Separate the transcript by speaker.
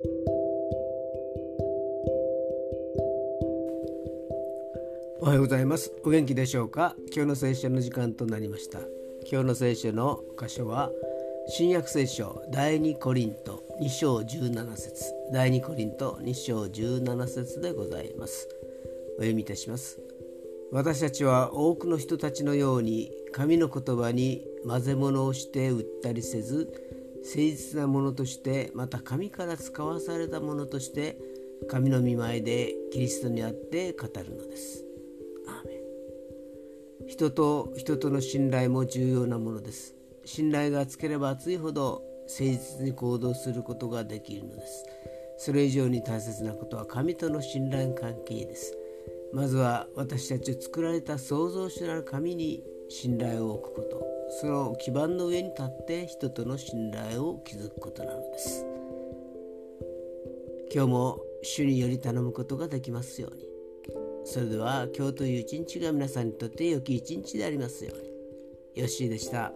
Speaker 1: おはようございます。お元気でしょうか？今日の聖書の時間となりました。今日の聖書の箇所は新約聖書第2コリント2章17節。第2コリント2章17節でございます。お読みいたします。私たちは多くの人たちのように神の言葉に混ぜ物をして売ったりせず誠実なものとしてまた神から使わされたものとして神の御前でキリストにあって語るのです。人と人との信頼も重要なものです。信頼が厚ければ厚いほど誠実に行動することができるのです。それ以上に大切なことは神との信頼関係です。まずは私たちを作られた創造主なる神に信頼を置くことその基盤の上に立って人との信頼を築くことなのです。今日も主により頼むことができますように。それでは今日という一日が皆さんにとって良き一日でありますように。よッしーでした。